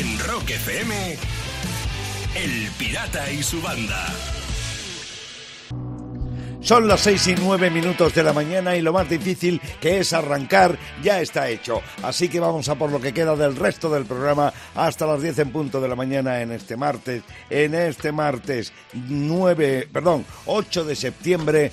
En Rock FM, El Pirata y su banda. Son las seis y nueve minutos de la mañana y lo más difícil que es arrancar ya está hecho. Así que vamos a por lo que queda del resto del programa hasta las 10 en punto de la mañana en este martes, en este martes 9, perdón, 8 de septiembre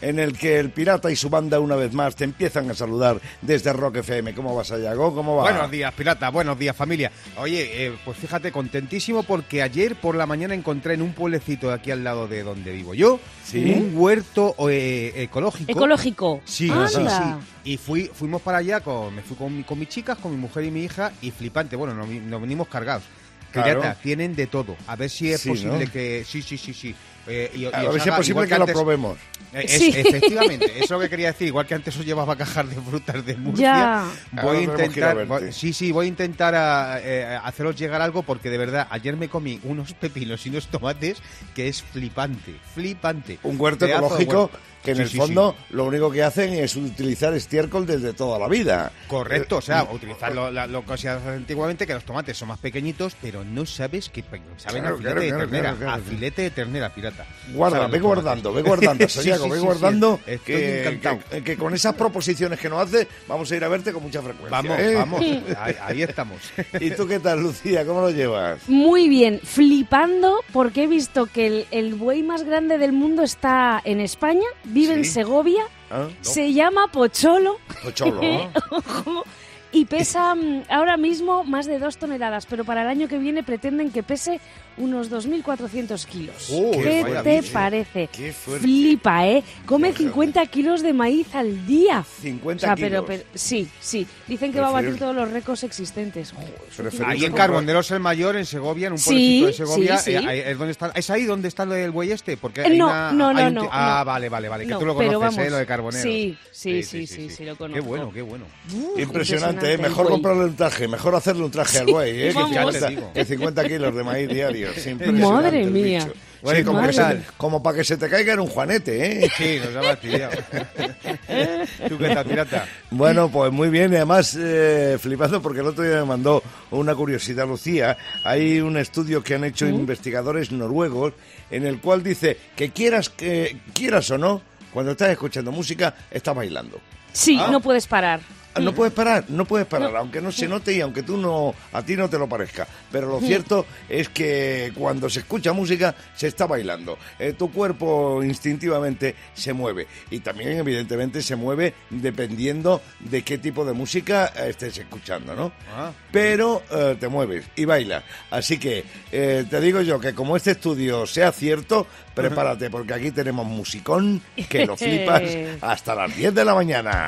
en el que el pirata y su banda una vez más te empiezan a saludar desde Rock FM. ¿Cómo vas, Ayago? ¿Cómo va? Buenos días, pirata. Buenos días, familia. Oye, eh, pues fíjate, contentísimo porque ayer por la mañana encontré en un pueblecito de aquí al lado de donde vivo yo un huerto eh, ecológico. Ecológico. Sí, Anda. sí, sí. Y fui, fuimos para allá, con, me fui con, mi- con mis chicas, con mi mujer y mi hija, y flipante. Bueno, nos, venimos cargados. Claro. Pirata, tienen de todo. A ver si es Sí, posible ¿no? que... Sí, sí, sí, sí. Eh, y- y a ver si es posible que lo probemos. eh, es- Sí. Efectivamente, eso es lo que quería decir. Igual que antes os llevaba cajas de frutas de Murcia, Ya. voy Ahora a intentar, voy- sí, sí, voy a intentar a- eh, haceros llegar algo porque de verdad ayer me comí unos pepinos y unos tomates que es flipante, flipante. Un huerto ecológico que en Sí, el sí, fondo sí. lo único que hacen es utilizar estiércol desde toda la vida. Correcto, o sea, utilizar lo, la- lo que se hace antiguamente, que los tomates son más pequeñitos, pero no sabes que saben Claro, a filete claro, de claro, ternera, claro, claro. a filete de ternera pirata. Guarda, ve guardando, ve guardando, Sí, sí, ve sí, sí. guardando Estoy que, encantado. que- que con esas proposiciones que nos hace vamos a ir a verte con mucha frecuencia. Vamos, ¿eh? vamos, ahí, ahí estamos. ¿Y tú qué tal, Lucía? ¿Cómo lo llevas? Muy bien, flipando porque he visto que el, el buey más grande del mundo está en España, vive en. Segovia, ¿Ah? se llama Pocholo Pocholo, ¿no? ojo, y pesa mm, ahora mismo más de dos toneladas, pero para el año que viene pretenden que pese unos 2.400 kilos. Uy, ¿Qué vaya te parece? Qué. Flipa, ¿eh? Come 50 kilos de maíz al día. 50 O sea, kilos. pero, pero- sí, sí. Dicen que Pero va a batir todos los récords existentes. Preferible Ahí en Carboneros el Mayor, en Segovia, en un Sí, pueblecito de Segovia, sí, sí. eh, es, donde está, ¿es ahí donde está el buey este? Porque hay no, una- no, hay no, un no, Ah, no. vale, vale, vale, que No, tú lo conoces, vamos, ¿eh? Lo de Carboneros. sí, sí, sí, sí, sí, lo Qué conozco. bueno, qué bueno. Uf, Impresionante, ¿eh? Mejor buey. comprarle un traje, mejor hacerle un traje al güey, ¿eh? Que vamos. 50, Ya te digo. que 50 kilos de maíz diarios. Madre mía. Sí, como, ¿cómo que tal? se- como para que se te caiga en un juanete, ¿eh? Sí, nos ha fastidiado. ¿Tú qué tal, pirata? Bueno, pues muy bien, y además eh, flipando porque el otro día me mandó una curiosidad, Lucía. Hay un estudio que han hecho investigadores noruegos en el cual dice que quieras que quieras o no, cuando estás escuchando música, estás bailando. Sí, Ah. no puedes parar. Ah, No puedes parar, no puedes parar, aunque no se note y aunque tú no, a ti no te lo parezca. Pero lo cierto es que cuando se escucha música se está bailando. Eh, tu cuerpo instintivamente se mueve y también evidentemente se mueve dependiendo de qué tipo de música eh, estés escuchando, ¿no? Ah. Pero eh, te mueves y bailas. Así que eh, te digo yo que como este estudio sea cierto, prepárate porque aquí tenemos musicón que lo flipas hasta las 10 de la mañana.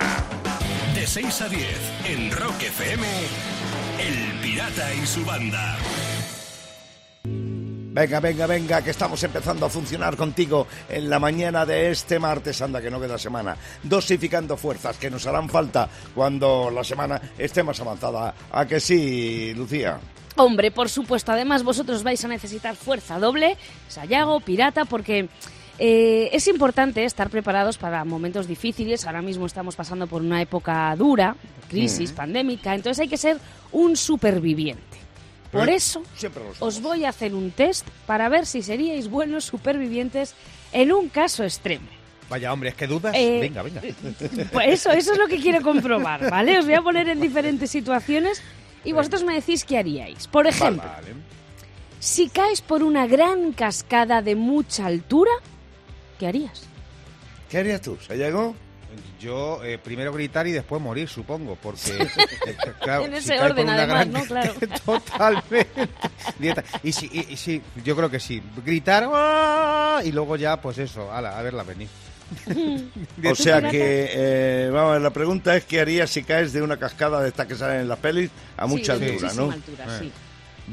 De 6 a 10 en Rock FM, El Pirata y su banda. Venga, venga, venga, que estamos empezando a funcionar contigo en la mañana de este martes, anda que no queda semana, dosificando fuerzas que nos harán falta cuando la semana esté más avanzada. ¿A que sí, Lucía? Hombre, por supuesto. Además, vosotros vais a necesitar fuerza doble, Sayago, pirata, porque eh, es importante estar preparados para momentos difíciles. Ahora mismo estamos pasando por una época dura, crisis pandémica, entonces hay que ser un superviviente. Por eso os voy a hacer un test para ver si seríais buenos supervivientes en un caso extremo. Vaya, hombre, es que dudas. Eh, venga, venga. Pues eso, eso es lo que quiero comprobar, ¿vale? Os voy a poner en diferentes situaciones y vosotros me decís qué haríais. Por ejemplo, Vale. si caes por una gran cascada de mucha altura, ¿qué harías? ¿Qué harías tú, Sayago? Yo eh, primero gritar y después morir, supongo, porque... eh, claro, En si ese orden, además, gran- ¿no? Claro. Totalmente. Y sí, y, y sí, yo creo que sí. Gritar ¡ah! y luego ya, pues eso, ala, a verla venir. O sea que, eh, vamos, la pregunta es ¿qué harías si caes de una cascada de estas que salen en las pelis a mucha Sí, altura, muchísima no? altura, sí.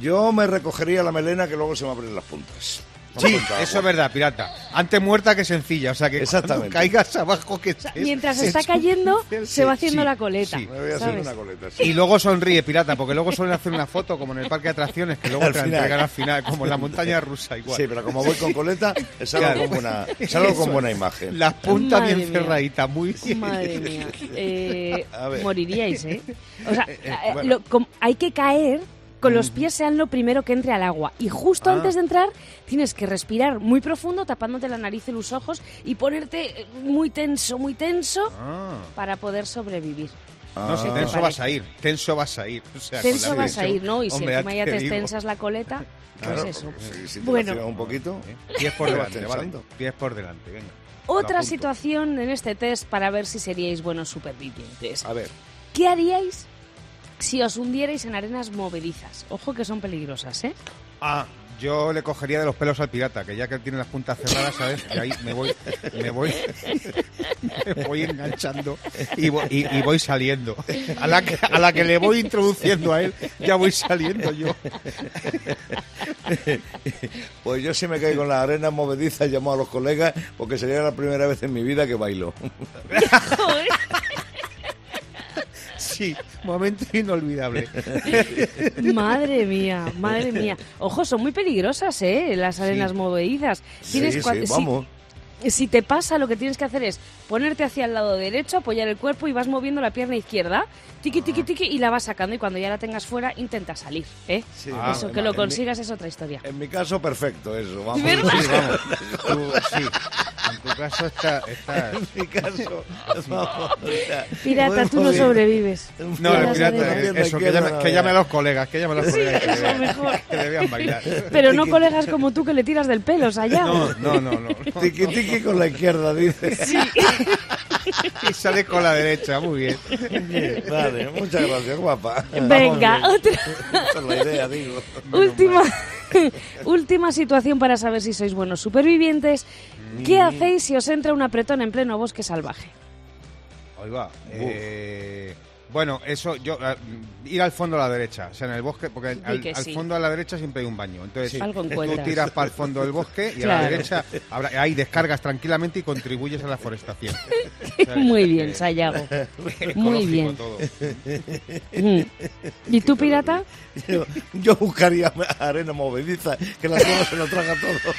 Yo me recogería la melena que luego se me abren las puntas. Sí, eso es verdad, pirata. Antes muerta que sencilla, o sea que Exactamente. caigas abajo que estés- Mientras es está cayendo, se va haciendo sí, la coleta. sí. Me voy a una coleta. sí. Y luego sonríe, pirata, porque luego suelen hacer una foto como en el parque de atracciones que luego Al te final. entregan al final, como en la montaña rusa igual. Sí, pero como voy con coleta, es algo, Claro. con, buena, es algo con Eso. buena imagen. Las puntas Madre bien cerraditas, muy bien. Madre mía. Eh, A ver. moriríais, ¿eh? O sea, eh, eh, bueno. lo- com- hay que caer con los pies sean lo primero que entre al agua. Y justo Ah. antes de entrar tienes que respirar muy profundo, tapándote la nariz y los ojos y ponerte eh, muy tenso, muy tenso Ah. para poder sobrevivir. No, si Ah. tenso vas a ir, tenso vas a ir. O sea, Tenso la vas a ir, ¿no? Y si Hombre, encima ya te te digo. tensas la coleta, pues Claro, eso. si- si te Bueno. un poquito. Pies por delante, vale. Pies por delante, venga. Otra situación en este test para ver si seríais buenos supervivientes. A ver, ¿Qué haríais si os hundierais en arenas movedizas? Ojo que son peligrosas, ¿eh? Ah, yo le cogería de los pelos al pirata, que ya que tiene las puntas cerradas, ¿sabes? Y ahí me voy, me voy, me voy enganchando y voy, y- y voy saliendo. A la, que, a la que le voy introduciendo a él, ya voy saliendo yo. pues yo si me caigo en la arena movediza llamo a los colegas porque sería la primera vez en mi vida que bailo. Sí, momento inolvidable. madre mía, madre mía. Ojo, son muy peligrosas, ¿eh? Las arenas Sí. movedizas. Sí, cua- sí, si- vamos. Si te pasa, lo que tienes que hacer es ponerte hacia el lado derecho, apoyar el cuerpo y vas moviendo la pierna izquierda, tiqui, tiqui, tiqui, y la vas sacando. Y cuando ya la tengas fuera, intenta salir, ¿eh? Sí, Ah, Eso, que lo mi- consigas es otra historia. En mi caso, perfecto eso. Vamos. ¿Verdad? Sí, vamos. Tú, sí, en tu caso está... está- En mi caso, vamos. o Pirata, tú no sobrevives. No, pirata, eh, eso, que llame, que no, llame a los colegas, que llame a los colegas que, eso mejor. que le vean bailar. Pero no colegas como tú que le tiras del pelo, allá. No, no, no, no. Tiqui con la izquierda, dice. Sí. Y sale con la derecha, muy bien. Vale, muchas gracias, guapa. Venga, Vamos otra. bien. Esa es la idea, digo. Última, última situación para saber si sois buenos supervivientes. ¿Qué hacéis si os entra un apretón en pleno bosque salvaje? Ahí va. Eh, bueno, eso, yo, eh, ir al fondo a la derecha, o sea, en el bosque, porque al, que al sí. fondo a la derecha siempre hay un baño. Entonces, Sí. Algo tú tiras para el fondo del bosque y a la derecha habrá- ahí descargas tranquilamente y contribuyes a la forestación. Muy bien, Sayago. Muy bien. todo. Mm. ¿Y tú, pirata? Yo, yo buscaría arena movediza, que la tierra se lo traga todo.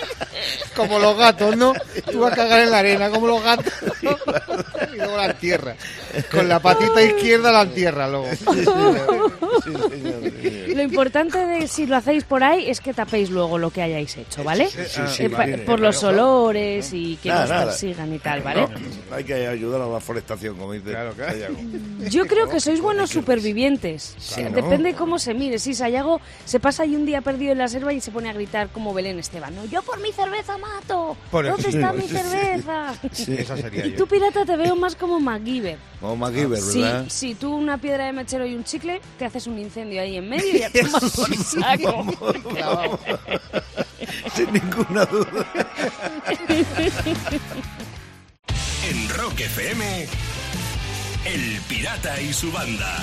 Como los gatos, ¿no? Tú vas a cagar en la arena, como los gatos. y luego la tierra. Con la patita izquierda la entierra luego. Sí, señor, sí, señor. Lo importante de si lo hacéis por ahí es que tapéis luego lo que hayáis hecho, ¿vale? Sí, sí, sí, Eh, pa- vale. por los olores y que Nada, nos nada. persigan y tal, ¿vale? No, hay que ayudar a la forestación, como dice Claro, claro. Sayago. Yo creo que sois buenos supervivientes. Sí, ¿no? Depende cómo se mire. Si Sayago se pasa ahí un día perdido en la selva y se pone a gritar como Belén Esteban. No, yo por mi cerveza mato. Por ¿Dónde está mi Sí. cerveza? Sí. Esa sería Y yo. tú, pirata, te veo más como MacGyver. Como MacGyver, Sí, ¿verdad? Sí, tú una piedra de mechero y un chicle, te haces un incendio ahí en medio y ya por saco. Sin ninguna duda. En Rock FM, El Pirata y su banda.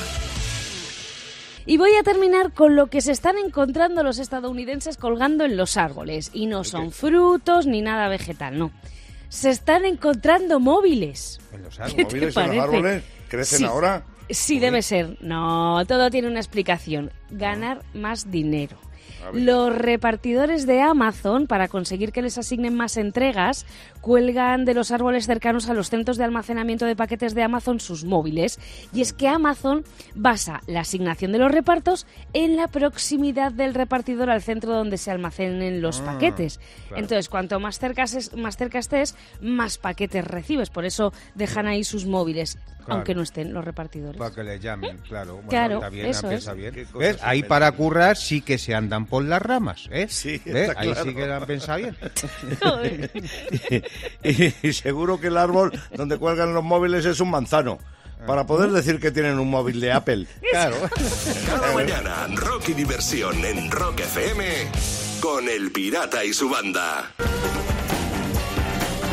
Y voy a terminar con lo que se están encontrando los estadounidenses colgando en los árboles. Y no son frutos ni nada vegetal, no. Se están encontrando móviles. En los ¿Qué árboles. te ¿Móviles en los árboles crecen Sí. ahora? Sí, debe ser. No, todo tiene una explicación. Ganar más dinero. Los repartidores de Amazon, para conseguir que les asignen más entregas, cuelgan de los árboles cercanos a los centros de almacenamiento de paquetes de Amazon sus móviles. Y es que Amazon basa la asignación de los repartos en la proximidad del repartidor al centro donde se almacenen los Ah, paquetes. claro. Entonces, cuanto más cerca, es- más cerca estés, más paquetes recibes. Por eso dejan ahí sus móviles, Claro. aunque no estén los repartidores. Para que le llamen, claro. Bueno, Claro, está bien, eso es. bien. ¿Ves? Ahí para currar sí que se andan por las ramas, ¿eh? Sí, ¿Ves? está Ahí claro. sí que la han pensado bien. y, y seguro que el árbol donde cuelgan los móviles es un manzano. Para poder decir que tienen un móvil de Apple. Claro. Cada mañana, rock y diversión en Rock FM con El Pirata y su banda.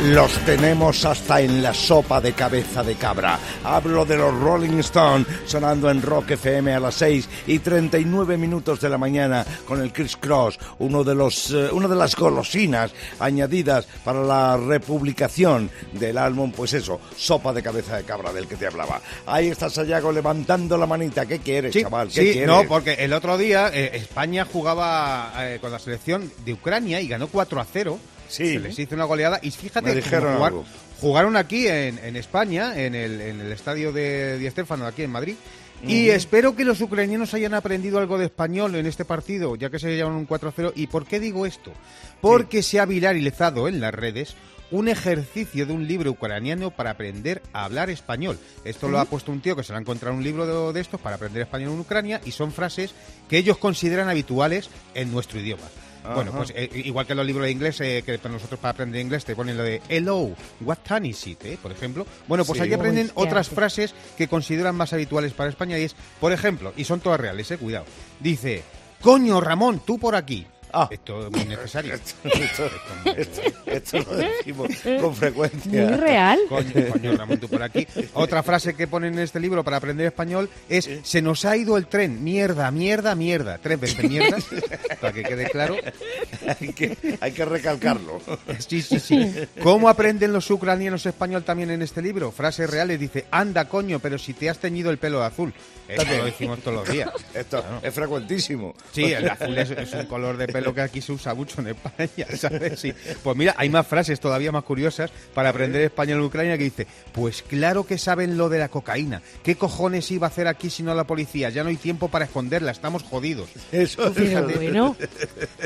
Los tenemos hasta en la sopa de cabeza de cabra. Hablo de los Rolling Stones sonando en Rock FM a las 6 y 39 minutos de la mañana con el Criss Cross, uno de los, eh, una de las golosinas añadidas para la republicación del álbum, pues eso, sopa de cabeza de cabra del que te hablaba. Ahí está Sayago levantando la manita. ¿Qué quieres, Sí, chaval? ¿Qué sí, quieres? no, porque el otro día eh, España jugaba eh, con la selección de Ucrania y ganó 4 a 0. Sí. Se les hizo una goleada y fíjate Me cómo dijeron jugar- algo. jugaron aquí en, en España, en el, en el estadio de Di Stéfano, aquí en Madrid. Y espero que los ucranianos hayan aprendido algo de español en este partido, ya que se llevan un 4-0. ¿Y por qué digo esto? Porque se ha viralizado en las redes un ejercicio de un libro ucraniano para aprender a hablar español. Esto lo ha puesto un tío que se lo ha encontrado en un libro de, de estos para aprender español en Ucrania y son frases que ellos consideran habituales en nuestro idioma. Bueno, pues eh, igual que los libros de inglés, eh, que para nosotros para aprender inglés te ponen lo de hello, what time is it, eh, por ejemplo. Bueno, pues Sí. aquí aprenden Uy, otras frases que consideran más habituales para España y es, por ejemplo, y son todas reales, eh, cuidado. Dice, coño Ramón, tú por aquí. Ah. Esto es muy necesario. esto, esto- esto lo decimos con frecuencia. Muy real. Coño, coño, Ramón, tú por aquí. Otra frase que ponen en este libro para aprender español es se nos ha ido el tren, mierda, mierda, mierda. Tres veces mierda, para que quede claro. hay, que, hay que recalcarlo. Sí, sí, sí. ¿Cómo aprenden los ucranianos español también en este libro? Frases reales, dice, anda, coño, pero si te has teñido el pelo de azul. Esto lo decimos todos los días. Esto es frecuentísimo. Sí, el azul es, es un color de pelo que aquí se usa mucho en España, ¿sabes? Sí. Pues mira, hay más frases todavía más curiosas para aprender español en Ucrania que dice, pues claro que saben lo de la cocaína. ¿Qué cojones iba a hacer aquí si no la policía? Ya no hay tiempo para esconderla, estamos jodidos. Eso, fíjate. bueno,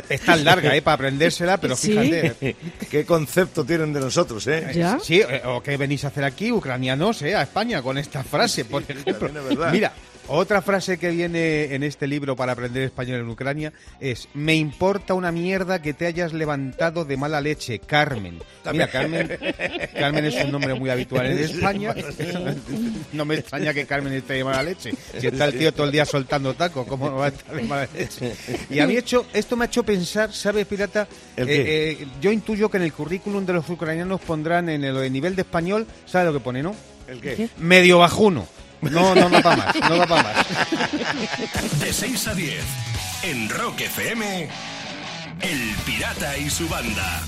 Es tan larga, ¿eh? Para aprendérsela, pero Sí. fíjate. Qué concepto tienen de nosotros, ¿eh? ¿Ya? Sí, eh, o qué venís a hacer aquí, ucranianos, ¿eh? A España con esta frase, por ejemplo. también es verdad. Mira, otra frase que viene en este libro para aprender español en Ucrania es Me importa una mierda que te hayas levantado de mala leche, Carmen. Mira, Carmen, Carmen es un nombre muy habitual en España. No me extraña que Carmen esté de mala leche. Si está el tío todo el día soltando tacos, ¿cómo no va a estar de mala leche? Y a mí hecho, esto me ha hecho pensar, ¿sabes, Pirata? ¿El Eh, eh, yo intuyo que en el currículum de los ucranianos pondrán en el nivel de español, ¿sabes lo que pone, no? ¿El? ¿Qué? Medio bajuno. No, no, no para más, no va para más. De 6 a 10 en Rock FM, El Pirata y su banda.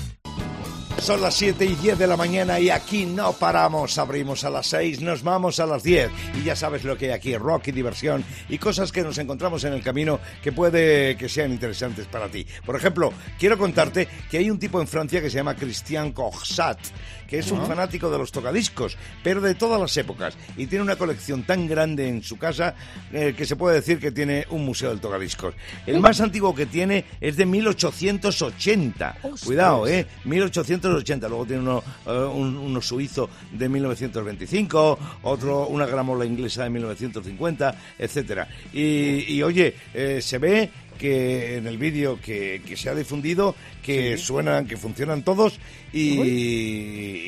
Son las 7 y 10 de la mañana y aquí no paramos. Abrimos a las 6, nos vamos a las 10. Y ya sabes lo que hay aquí, rock y diversión y cosas que nos encontramos en el camino que puede que sean interesantes para ti. Por ejemplo, quiero contarte que hay un tipo en Francia que se llama Christian Corsat, que es un fanático de los tocadiscos, pero de todas las épocas. Y tiene una colección tan grande en su casa eh, que se puede decir que tiene un museo del tocadiscos. El más antiguo que tiene es de 1880. Cuidado, ¿eh? 1880. Luego tiene uno, eh, un, uno suizo de 1925, otro, una gramola inglesa de 1950, etcétera. Y, y, oye, eh, se ve que en el vídeo que, que se ha difundido que suenan, que funcionan todos y,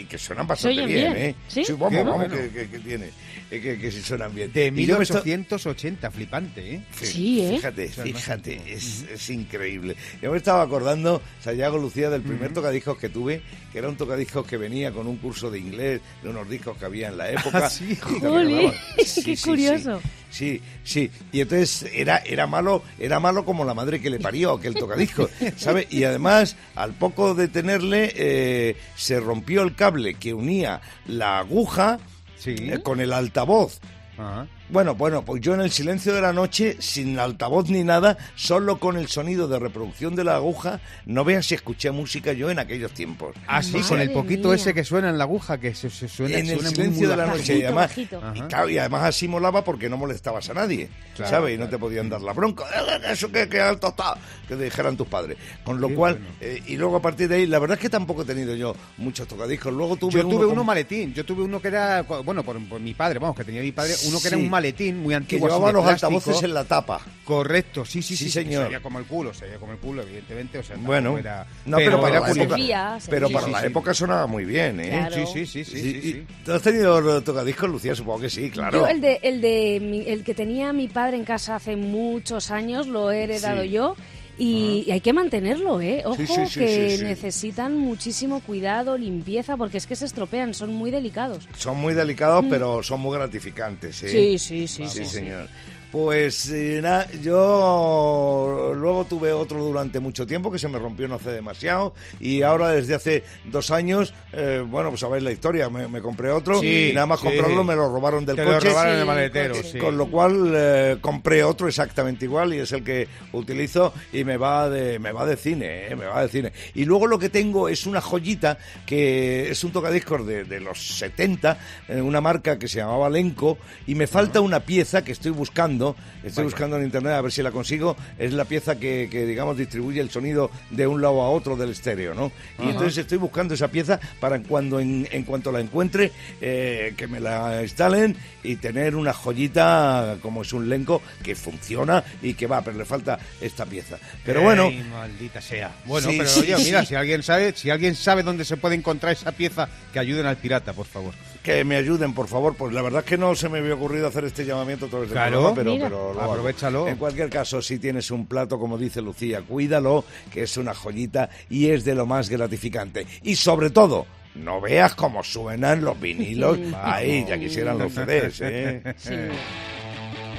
y que suenan bastante bien, bien, ¿eh? ¿sí? vamos, Qué vamos, bueno. que, que- que tiene, eh, que, que sí suenan bien. De Y yo me estoy- 1880, flipante, ¿eh? Sí, ¿eh? Fíjate, fíjate, es, es increíble. Yo me estaba acordando, Sayago Lucía, del primer tocadiscos que tuve, que era un tocadiscos que venía con un curso de inglés, de unos discos que había en la época. Ah, sí, grababan. qué curioso. Sí, sí, y entonces era, era malo, era malo como la madre que le parió aquel tocadiscos, ¿sabe? Y además, al poco de tenerle, eh, se rompió el cable que unía la aguja Sí. eh, con el altavoz. Ajá. Bueno, bueno, pues yo en el silencio de la noche, sin altavoz ni nada, solo con el sonido de reproducción de la aguja, no veas si escuché música yo en aquellos tiempos. Ah, sí, con el poquito mía. ese que suena en la aguja, que se, se suena en el suena silencio muy de la bajito. noche y además, y, claro, y además así molaba porque no molestabas a nadie, Claro, ¿sabes? Y no claro. te podían dar la bronca, "Eh, eso que, que alto está, que dijeran tus padres. Con lo cual, bueno. eh, y luego a partir de ahí, la verdad es que tampoco he tenido yo muchos tocadiscos. Luego tuve Yo tuve uno maletín, yo tuve uno que era, bueno, por, por mi padre, vamos, que tenía mi padre, uno que era un maletín muy que antiguo. así llevaba los plástico. altavoces en la tapa. Correcto, sí, sí, Sí, sí, señor. Sería como el culo, sería como el culo, evidentemente. O sea, Bueno, era, no, pero, para era la época, Servía, servía. pero para sí, la sí. época sonaba muy bien, ¿eh? Claro. Sí, sí, sí, sí, sí, sí, sí. ¿Tú has tenido tocadiscos, Lucía? Supongo que sí, claro. Yo el de, el de mi- el que tenía mi padre en casa hace muchos años lo he heredado Sí. yo y, y hay que mantenerlo, ¿eh? Ojo Sí, sí, sí, que necesitan muchísimo cuidado, limpieza, porque es que se estropean, son muy delicados. Son muy delicados, pero son muy gratificantes, ¿eh? Sí, sí, sí, Sí, sí. sí. señor. Pues eh, nada, yo luego tuve otro durante mucho tiempo que se me rompió no hace demasiado y ahora desde hace dos años, eh, bueno, pues sabéis la historia, me, me compré otro Sí, y nada más sí. comprarlo me lo robaron del Te lo coche. robaron en Sí, el maletero, coche. sí. Con lo cual eh, compré otro exactamente igual y es el que utilizo y me va de me va de cine, eh, me va de cine. Y luego lo que tengo es una joyita que es un tocadiscos de, de los 70, eh, una marca que se llamaba Lenco y me falta una pieza que estoy buscando, estoy buscando en internet a ver si la consigo, es la pieza que, que, digamos distribuye el sonido de un lado a otro del estéreo, ¿no? Y entonces estoy buscando esa pieza para cuando en, en cuanto la encuentre eh, que me la instalen y tener una joyita como es un Lenco que funciona y que va, pero le falta esta pieza. Pero bueno, maldita sea. Bueno, Sí, pero sí, oye, sí. mira, si alguien sabe, si alguien sabe dónde se puede encontrar esa pieza, que ayuden al pirata, por favor. que me ayuden, por favor, pues la verdad es que no se me había ocurrido hacer este llamamiento todo este Claro. programa, pero, Mira. pero lo hago. Aprovechalo. En cualquier caso, si tienes un plato, como dice Lucía, cuídalo, que es una joyita y es de lo más gratificante. Y sobre todo, no veas cómo suenan los vinilos. Ahí, ya quisieran los CDs, ¿eh? Sí.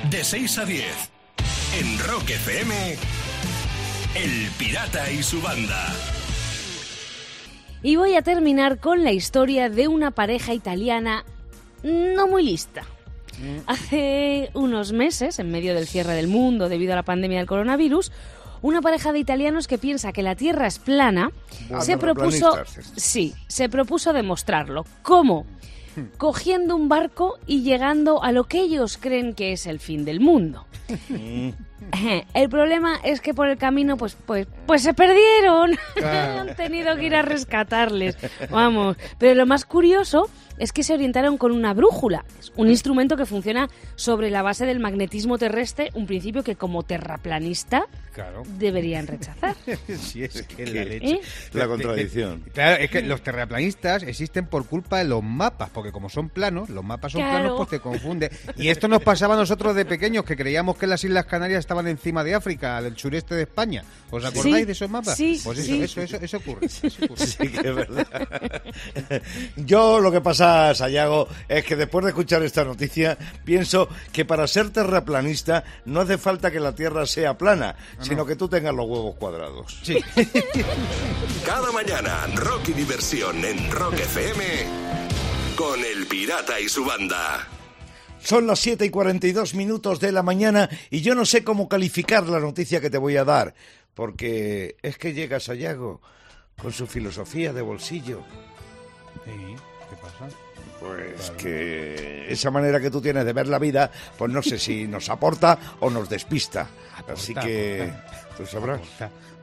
De 6 a 10. En Rock FM. El Pirata y su banda. Y voy a terminar con la historia de una pareja italiana no muy lista. Hace unos meses, en medio del cierre del mundo debido a la pandemia del coronavirus, una pareja de italianos que piensa que la Tierra es plana se propuso, sí, se propuso demostrarlo. ¿Cómo? Cogiendo un barco y llegando a lo que ellos creen que es el fin del mundo. El problema es que por el camino, pues, pues, pues se perdieron. Han tenido que ir a rescatarles. Vamos. Pero lo más curioso es que se orientaron con una brújula, Es un instrumento que funciona sobre la base del magnetismo terrestre, un principio que como terraplanista Claro. deberían rechazar. Sí, es que que- la leche. ¿Eh? La contradicción. Claro, es que los terraplanistas existen por culpa de los mapas, porque como son planos, los mapas son Claro. planos, pues te confunde. Y esto nos pasaba a nosotros de pequeños, que creíamos que las Islas Canarias estaban encima de África, al sureste de España. ¿Os acordáis Sí, de esos mapas? sí, pues eso, sí. eso, eso, eso ocurre. eso ocurre. Sí que es verdad. Yo lo que pasa, Sayago, es que después de escuchar esta noticia, pienso que para ser terraplanista no hace falta que la Tierra sea plana, sino que tú tengas los huevos cuadrados. Sí. Cada mañana, Rock y diversión en Rock FM. Con el Pirata y su banda. Son las 7 y 42 minutos de la mañana y yo no sé cómo calificar la noticia que te voy a dar, porque es que llega Sayago con su filosofía de bolsillo. Sí, ¿Qué pasa? Pues que esa manera que tú tienes de ver la vida, pues no sé si nos aporta o nos despista. Así que aporta. tú sabrás.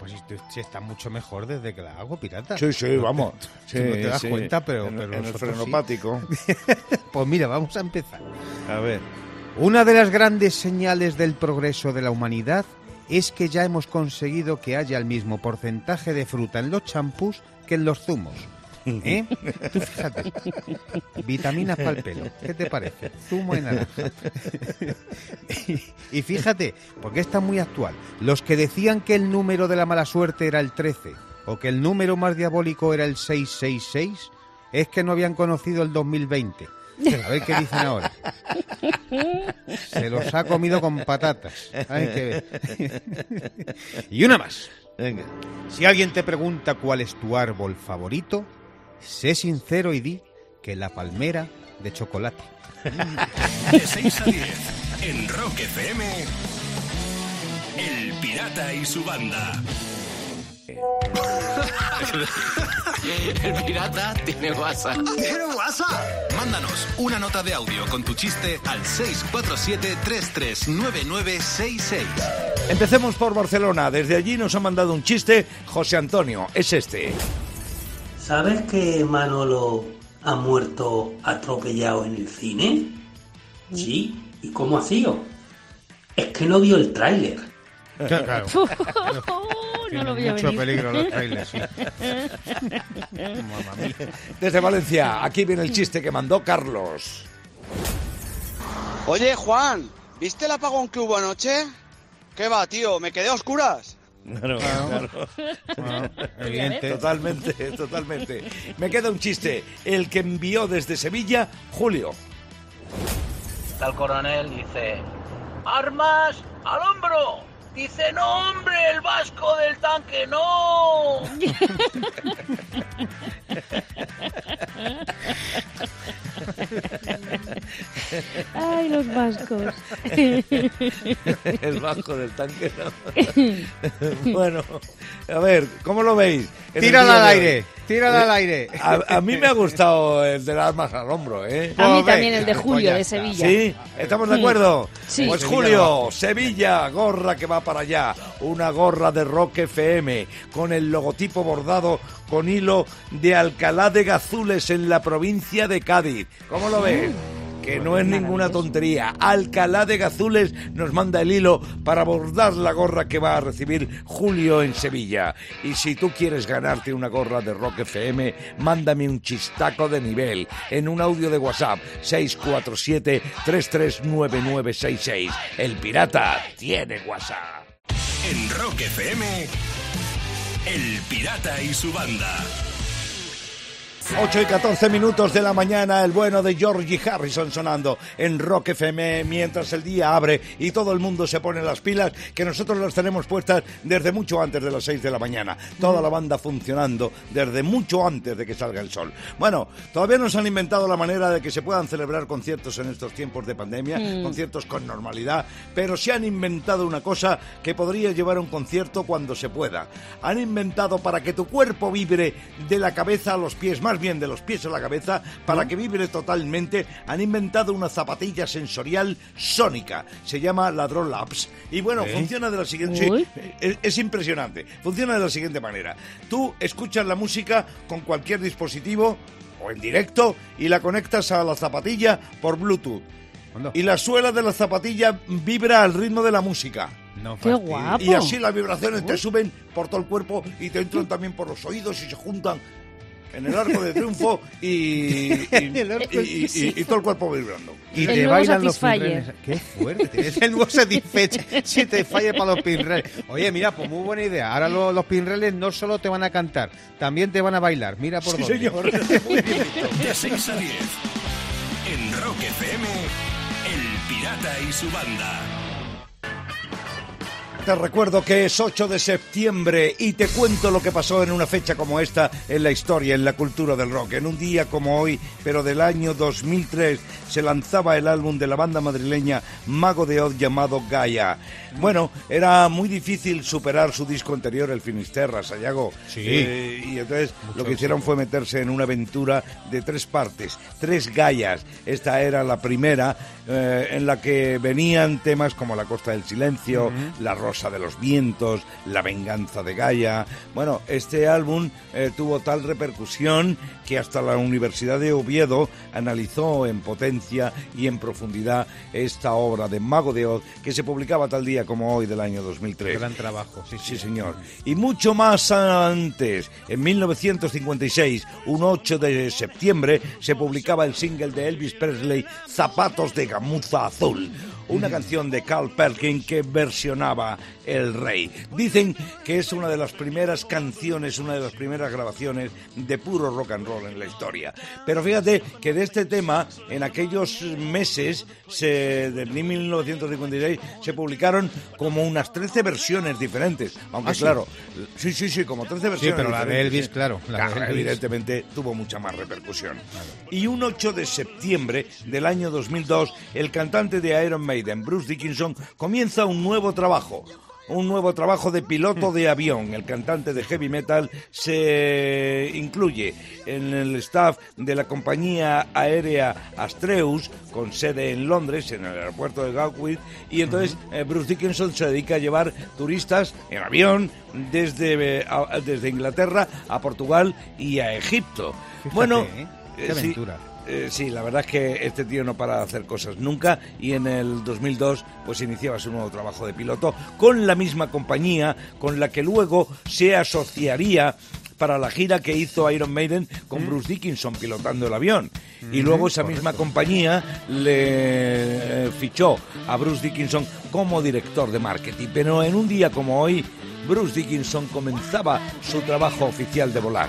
Pues sí está mucho mejor desde que la hago, pirata. Sí, sí, vamos. Sí, no te das sí. cuenta, pero, en, pero en el sí. frenopático. Pues mira, vamos a empezar. A ver. Una de las grandes señales del progreso de la humanidad es que ya hemos conseguido que haya el mismo porcentaje de fruta en los champús que en los zumos. ¿Eh? Tú fíjate. Vitaminas para el pelo. ¿Qué te parece? Zumo de naranja. y, fíjate, porque está muy actual. Los que decían que el número de la mala suerte era el 13 o que el número más diabólico era el 666 es que no habían conocido el 2020. A ver qué dicen ahora. Se los ha comido con patatas. Hay que ver. y una más. Venga. Si alguien te pregunta cuál es tu árbol favorito, sé sincero y di que la palmera de chocolate. De 6 a 10. En Rock FM. El Pirata y su banda. El pirata tiene WhatsApp. ¿Tiene WhatsApp? Mándanos una nota de audio con tu chiste al 647-339966. Empecemos por Barcelona. Desde allí nos ha mandado un chiste José Antonio. Es este. ¿Sabes que Manolo ha muerto atropellado en el cine? Sí. ¿Y cómo ha sido? Es que no vio el tráiler. Claro. no lo mucho venir. peligro los trailers, sí. Desde Valencia, aquí viene el chiste que mandó Carlos. Oye, Juan, ¿viste el apagón que hubo anoche? ¿Qué va, tío? ¿Me quedé a oscuras? Claro, claro. Bueno, evidente. Totalmente, totalmente. Me queda un chiste. El que envió desde Sevilla, Julio. Está el coronel dice, ¡Armas al hombro! Dice, no, hombre, el vasco del tanque, no. Ay, los vascos. el vasco del tanque, ¿no? bueno, a ver, ¿cómo lo veis? Tírala al aire, tírala al aire. A, a mí me ha gustado el de las armas al hombro, ¿eh? A mí Pues también el de pues Julio, de está. Sevilla. ¿Sí? ¿Estamos de acuerdo? Sí. Pues Julio, Sevilla, gorra que va para allá. Una gorra de Rock FM con el logotipo bordado con hilo de Alcalá de Gazules en la provincia de Cádiz. ¿Cómo lo ves? Que no es ninguna tontería. Alcalá de Gazules nos manda el hilo para bordar la gorra que va a recibir Julio en Sevilla. Y si tú quieres ganarte una gorra de Rock FM, mándame un chistaco de nivel en un audio de WhatsApp 647-339966. El pirata tiene WhatsApp. En Rock FM, El Pirata y su banda. 8 y 14 minutos de la mañana, el bueno de Georgie Harrison sonando en Rock FM mientras el día abre y todo el mundo se pone las pilas, que nosotros las tenemos puestas desde mucho antes de las 6 de la mañana. Toda la banda funcionando desde mucho antes de que salga el sol. Bueno, todavía no se han inventado la manera de que se puedan celebrar conciertos en estos tiempos de pandemia, conciertos con normalidad, pero se han inventado una cosa que podría llevar a un concierto cuando se pueda. Han inventado para que tu cuerpo vibre de la cabeza a los pies, más bien de los pies a la cabeza, para que vibre totalmente, han inventado una zapatilla sensorial sónica. Se llama Ladrón Labs. Y bueno, funciona de la siguiente... Uy. Es, es impresionante. Funciona de la siguiente manera. Tú escuchas la música con cualquier dispositivo o en directo y la conectas a la zapatilla por Bluetooth. Y la suela de la zapatilla vibra al ritmo de la música. No Qué guapo. Y así las vibraciones te suben por todo el cuerpo y te entran también por los oídos y se juntan en el arco de triunfo y, y, El arco de- y- y- y todo el cuerpo vibrando. Y El te bailan los pinreles. Qué fuerte. Es el nuevo Satisfyer. Si te falla para los pinreles. Oye, mira, pues muy buena idea. Ahora lo- los pinreles no solo te van a cantar, también te van a bailar. Mira por Sí, dónde. señor. Muy bien visto. De 6 a 10. En Rock FM, El Pirata y su banda. Te recuerdo que es 8 de septiembre y te cuento lo que pasó en una fecha como esta en la historia, en la cultura del rock. En un día como hoy, pero del año 2003, se lanzaba el álbum de la banda madrileña Mago de Oz llamado Gaia. Bueno, era muy difícil superar su disco anterior, el Finisterra, Sayago. Sí. Eh, y entonces lo que hicieron fue meterse en una aventura de tres partes, tres Gaias. Esta era la primera eh, en la que venían temas como La Costa del Silencio, La Rosa de los Vientos, La Venganza de Gaia. Bueno, este álbum eh, tuvo tal repercusión que hasta la Universidad de Oviedo analizó en potencia y en profundidad esta obra de Mago de Oz que se publicaba tal día como hoy del año 2003. Gran trabajo, sí, Sí, señor. Y mucho más antes, en 1956, un 8 de septiembre, se publicaba el single de Elvis Presley, Zapatos de Gamuza Azul, una canción de Carl Perkin que versionaba El Rey. Dicen que es una de las primeras canciones, una de las primeras grabaciones de puro rock and roll en la historia. Pero fíjate que de este tema, en aquellos meses, se, de 1956, se publicaron como unas 13 versiones diferentes. Aunque ¿Ah, sí? claro, sí, sí, sí, como 13 versiones. pero la de Elvis, sí. claro, la de Elvis. evidentemente tuvo mucha más repercusión. Y un 8 de septiembre del año 2002, el cantante de Iron Maiden, Bruce Dickinson, comienza un nuevo trabajo. Un nuevo trabajo de piloto de avión. El cantante de heavy metal se incluye en el staff de la compañía aérea Astreus, con sede en Londres, en el aeropuerto de Gatwick. Y entonces eh, Bruce Dickinson se dedica a llevar turistas en avión desde, eh, a- desde Inglaterra a Portugal y a Egipto. Fíjate, bueno, ¿eh? Qué sí, aventura. Eh, sí, la verdad es que este tío no para de hacer cosas nunca y en el 2002 pues iniciaba su nuevo trabajo de piloto con la misma compañía con la que luego se asociaría para la gira que hizo Iron Maiden con Bruce Dickinson pilotando el avión. Y luego esa misma compañía le eh, fichó a Bruce Dickinson como director de marketing. Pero en un día como hoy, Bruce Dickinson comenzaba su trabajo oficial de volar.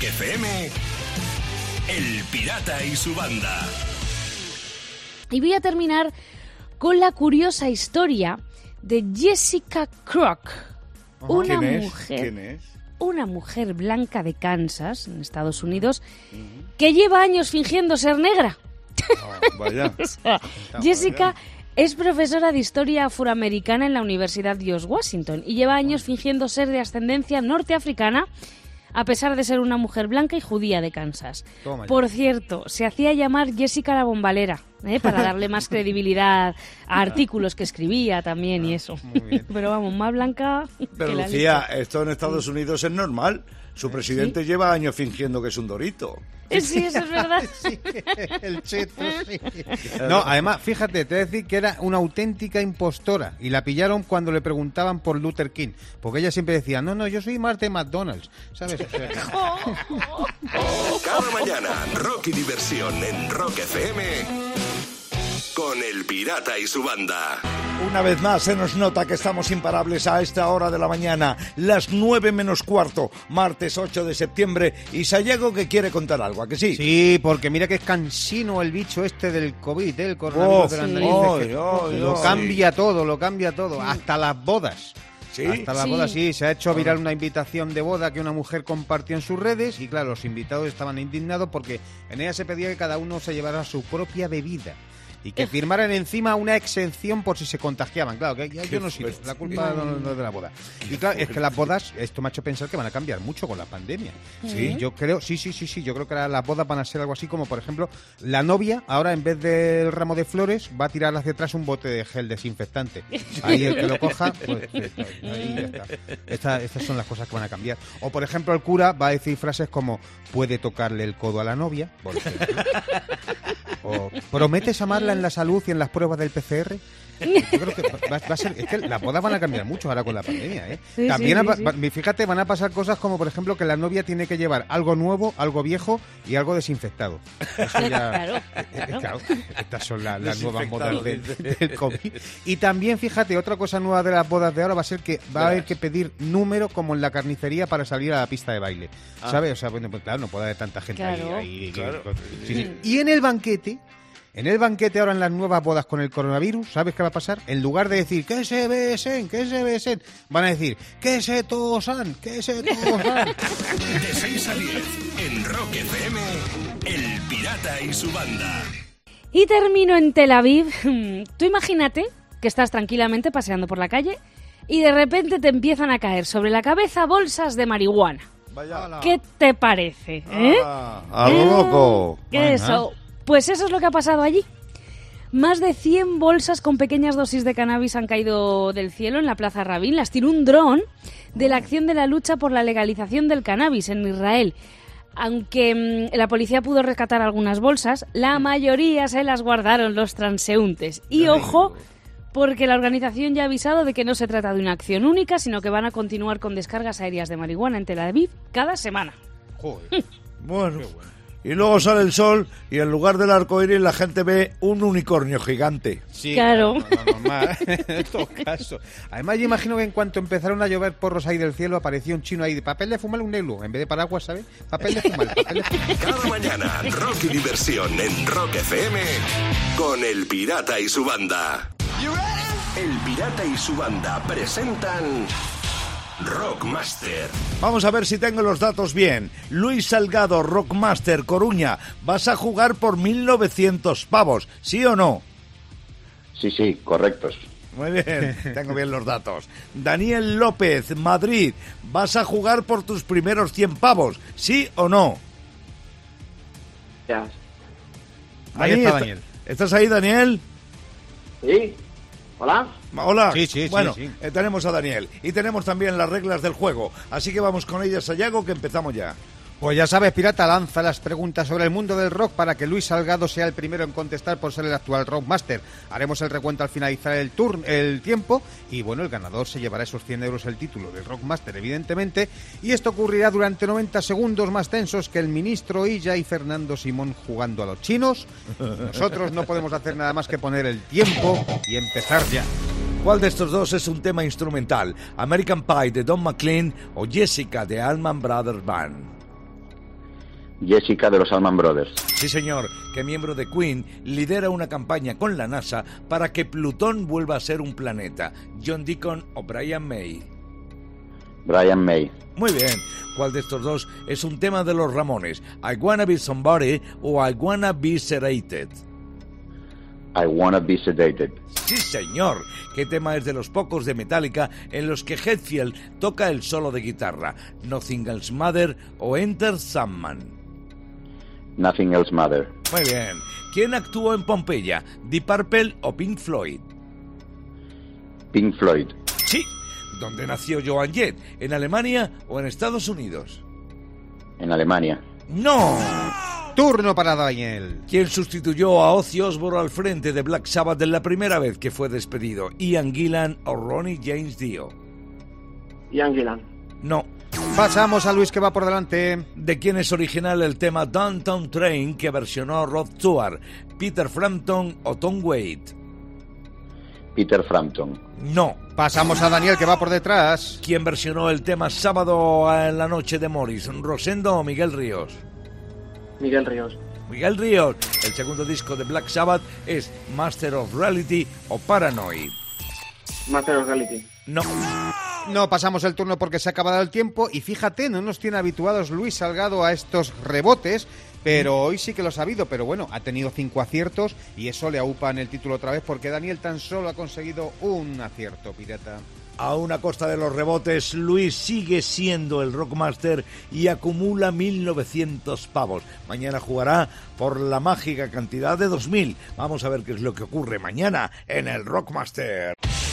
Rock FM, El Pirata y su banda. Y voy a terminar con la curiosa historia de Jessica Crock, una ¿Quién es? mujer, ¿Quién es? una mujer blanca de Kansas, en Estados Unidos, que lleva años fingiendo ser negra. Ah, vaya. O sea, Jessica es profesora de historia afroamericana en la Universidad George Washington y lleva años fingiendo ser de ascendencia norteafricana a pesar de ser una mujer blanca y judía de Kansas. Toma ya. Por cierto, se hacía llamar Jessica la bombalera, ¿eh? para darle más credibilidad a artículos que escribía también y eso. Muy bien. Pero vamos, más blanca Pero que Lucía, esto en Estados Unidos es normal. Su presidente lleva años fingiendo que es un dorito. Eh, Sí, eso es verdad. el cheto, sí. No, además, fíjate, te voy a decir que era una auténtica impostora y la pillaron cuando le preguntaban por Luther King, porque ella siempre decía, no, no, yo soy más de McDonald's, ¿sabes? O sea, que- Cada mañana, rock y diversión en Rock FM con El Pirata y su banda. Una vez más se nos nota que estamos imparables a esta hora de la mañana, las nueve menos cuarto, martes 8 de septiembre, y Sayago que quiere contar algo, ¿a que sí? Sí, porque mira que es cansino el bicho este del COVID, ¿eh? el coronavirus Oh, de las sí. narices, que ay, lo cambia todo, lo cambia todo, hasta las bodas. ¿Sí? Hasta las Sí. bodas, sí. Se ha hecho viral una invitación de boda que una mujer compartió en sus redes y claro, los invitados estaban indignados porque en ella se pedía que cada uno se llevara su propia bebida y que firmaran encima una exención por si se contagiaban. Claro, que yo no sé, la culpa no, no es de la boda. Y claro, es que las bodas, esto me ha hecho pensar que van a cambiar mucho con la pandemia. Sí, yo creo, sí, sí, sí, sí, yo creo que las bodas van a ser algo así como, por ejemplo, la novia ahora en vez del ramo de flores va a tirar hacia atrás un bote de gel desinfectante. Ahí el que lo coja, pues ahí ya está. Esta- estas son las cosas que van a cambiar. O por ejemplo, el cura va a decir frases como puede tocarle el codo a la novia, por ejemplo. Prometes amarla en la salud y en las pruebas del PCR. Yo creo que va, va a ser. Es que las bodas van a cambiar mucho ahora con la pandemia, ¿eh? Sí, También, sí, va- fíjate, van a pasar cosas como, por ejemplo, que la novia tiene que llevar algo nuevo, algo viejo y algo desinfectado. Eso ya- Claro, eh, eh, claro. claro, estas son la- las nuevas modas del, COVID. Y también, fíjate, otra cosa nueva de las bodas de ahora va a ser que va a haber que pedir número como en la carnicería para salir a la pista de baile. ¿Sabes? O sea, bueno, pues claro, no puede haber tanta gente ahí- Claro. ahí. Claro. Sí, sí. Y en el banquete, en el banquete ahora en las nuevas bodas con el coronavirus, ¿sabes qué va a pasar? En lugar de decir que se besen, que se besen, van a decir que se tosan, que se tosan. De 6 a 10 en Rock FM, El Pirata y su banda. Y termino en Tel Aviv. Tú imagínate que estás tranquilamente paseando por la calle y de repente te empiezan a caer sobre la cabeza bolsas de marihuana. Vaya. ¿Qué te parece? ¿Eh? Ah, a lo Eh, loco. ¿Qué eso? Pues eso es lo que ha pasado allí. Más de 100 bolsas con pequeñas dosis de cannabis han caído del cielo en la Plaza Rabin. Las tiró un dron de la acción de la lucha por la legalización del cannabis en Israel. Aunque mm, la policía pudo rescatar algunas bolsas, la mayoría se las guardaron los transeúntes. Y ojo, porque la organización ya ha avisado de que no se trata de una acción única, sino que van a continuar con descargas aéreas de marihuana en Tel Aviv cada semana. Joder. Bueno. Y luego sale el sol y en lugar del arco iris la gente ve un unicornio gigante. Sí, Claro. no, no, normal, en todo caso. Además, yo imagino que en cuanto empezaron a llover porros ahí del cielo, apareció un chino ahí de papel de fumar un negro, en vez de paraguas, ¿sabes? Papel de fumar, papel de fumar. Cada mañana, rock y diversión en Rock FM con El Pirata y su banda. El Pirata y su banda presentan Rockmaster. Vamos a ver si tengo los datos bien. Luis Salgado, Rockmaster, Coruña. Vas a jugar por 1.900 pavos, ¿sí o no? Sí, sí, correctos. Muy bien, tengo bien los datos. Daniel López, Madrid. Vas a jugar por tus primeros 100 pavos, ¿sí o no? Ya. Ahí está Daniel. ¿Estás ahí, Daniel? ¿Sí? ¿Hola? Hola. Sí, sí, sí, Bueno, sí. eh, tenemos a Daniel y tenemos también las reglas del juego. Así que vamos con ellas, Sayago, que empezamos ya. Pues ya sabes, Pirata, lanza las preguntas sobre el mundo del rock para que Luis Salgado sea el primero en contestar por ser el actual Rockmaster. Haremos el recuento al finalizar el turn, el tiempo, y bueno, el ganador se llevará esos 100 euros el título de Rockmaster, evidentemente, y esto ocurrirá durante 90 segundos más tensos que el ministro Illa y Fernando Simón jugando a los chinos. Nosotros no podemos hacer nada más que poner el tiempo y empezar ya. ¿Cuál de estos dos es un tema instrumental? ¿American Pie de Don McLean o Jessica de Allman Brothers Band? Jessica de los Alman Brothers. Sí, señor, que miembro de Queen lidera una campaña con la NASA para que Plutón vuelva a ser un planeta. John Deacon o Brian May. Brian May. Muy bien. ¿Cuál de estos dos es un tema de los Ramones? I Wanna Be Somebody o I Wanna Be Sedated. I Wanna Be Sedated. Sí, señor. ¿Qué tema es de los pocos de Metallica en los que Hetfield toca el solo de guitarra? Nothing Else Matter o Enter Sandman. Nothing Else Matter. Muy bien. ¿Quién actuó en Pompeya? ¿Deep Purple o Pink Floyd? Pink Floyd. Sí. ¿Dónde nació Joan Jett? ¿En Alemania o en Estados Unidos? En Alemania. ¡No! Turno para Daniel. ¿Quién sustituyó a Ozzy Osbourne al frente de Black Sabbath en la primera vez que fue despedido? ¿Ian Gillan o Ronnie James Dio? Ian Gillan. No. Pasamos a Luis que va por delante. ¿De quién es original el tema Downtown Train que versionó Rod Stewart? ¿Peter Frampton o Tom Waite? Peter Frampton. No. Pasamos a Daniel que va por detrás. ¿Quién versionó el tema Sábado en la noche de Morris? ¿Rosendo o Miguel Ríos? Miguel Ríos. Miguel Ríos. El segundo disco de Black Sabbath es Master of Reality o Paranoid. Master of Reality. No. No pasamos el turno porque se ha acabado el tiempo y fíjate, no nos tiene habituados Luis Salgado a estos rebotes, pero hoy sí que lo ha sabido, pero bueno, ha tenido cinco aciertos y eso le aupa en el título otra vez porque Daniel tan solo ha conseguido un acierto, pirata. A una costa de los rebotes, Luis sigue siendo el Rockmaster y acumula 1.900 pavos. Mañana jugará por la mágica cantidad de 2.000. Vamos a ver qué es lo que ocurre mañana en el Rockmaster.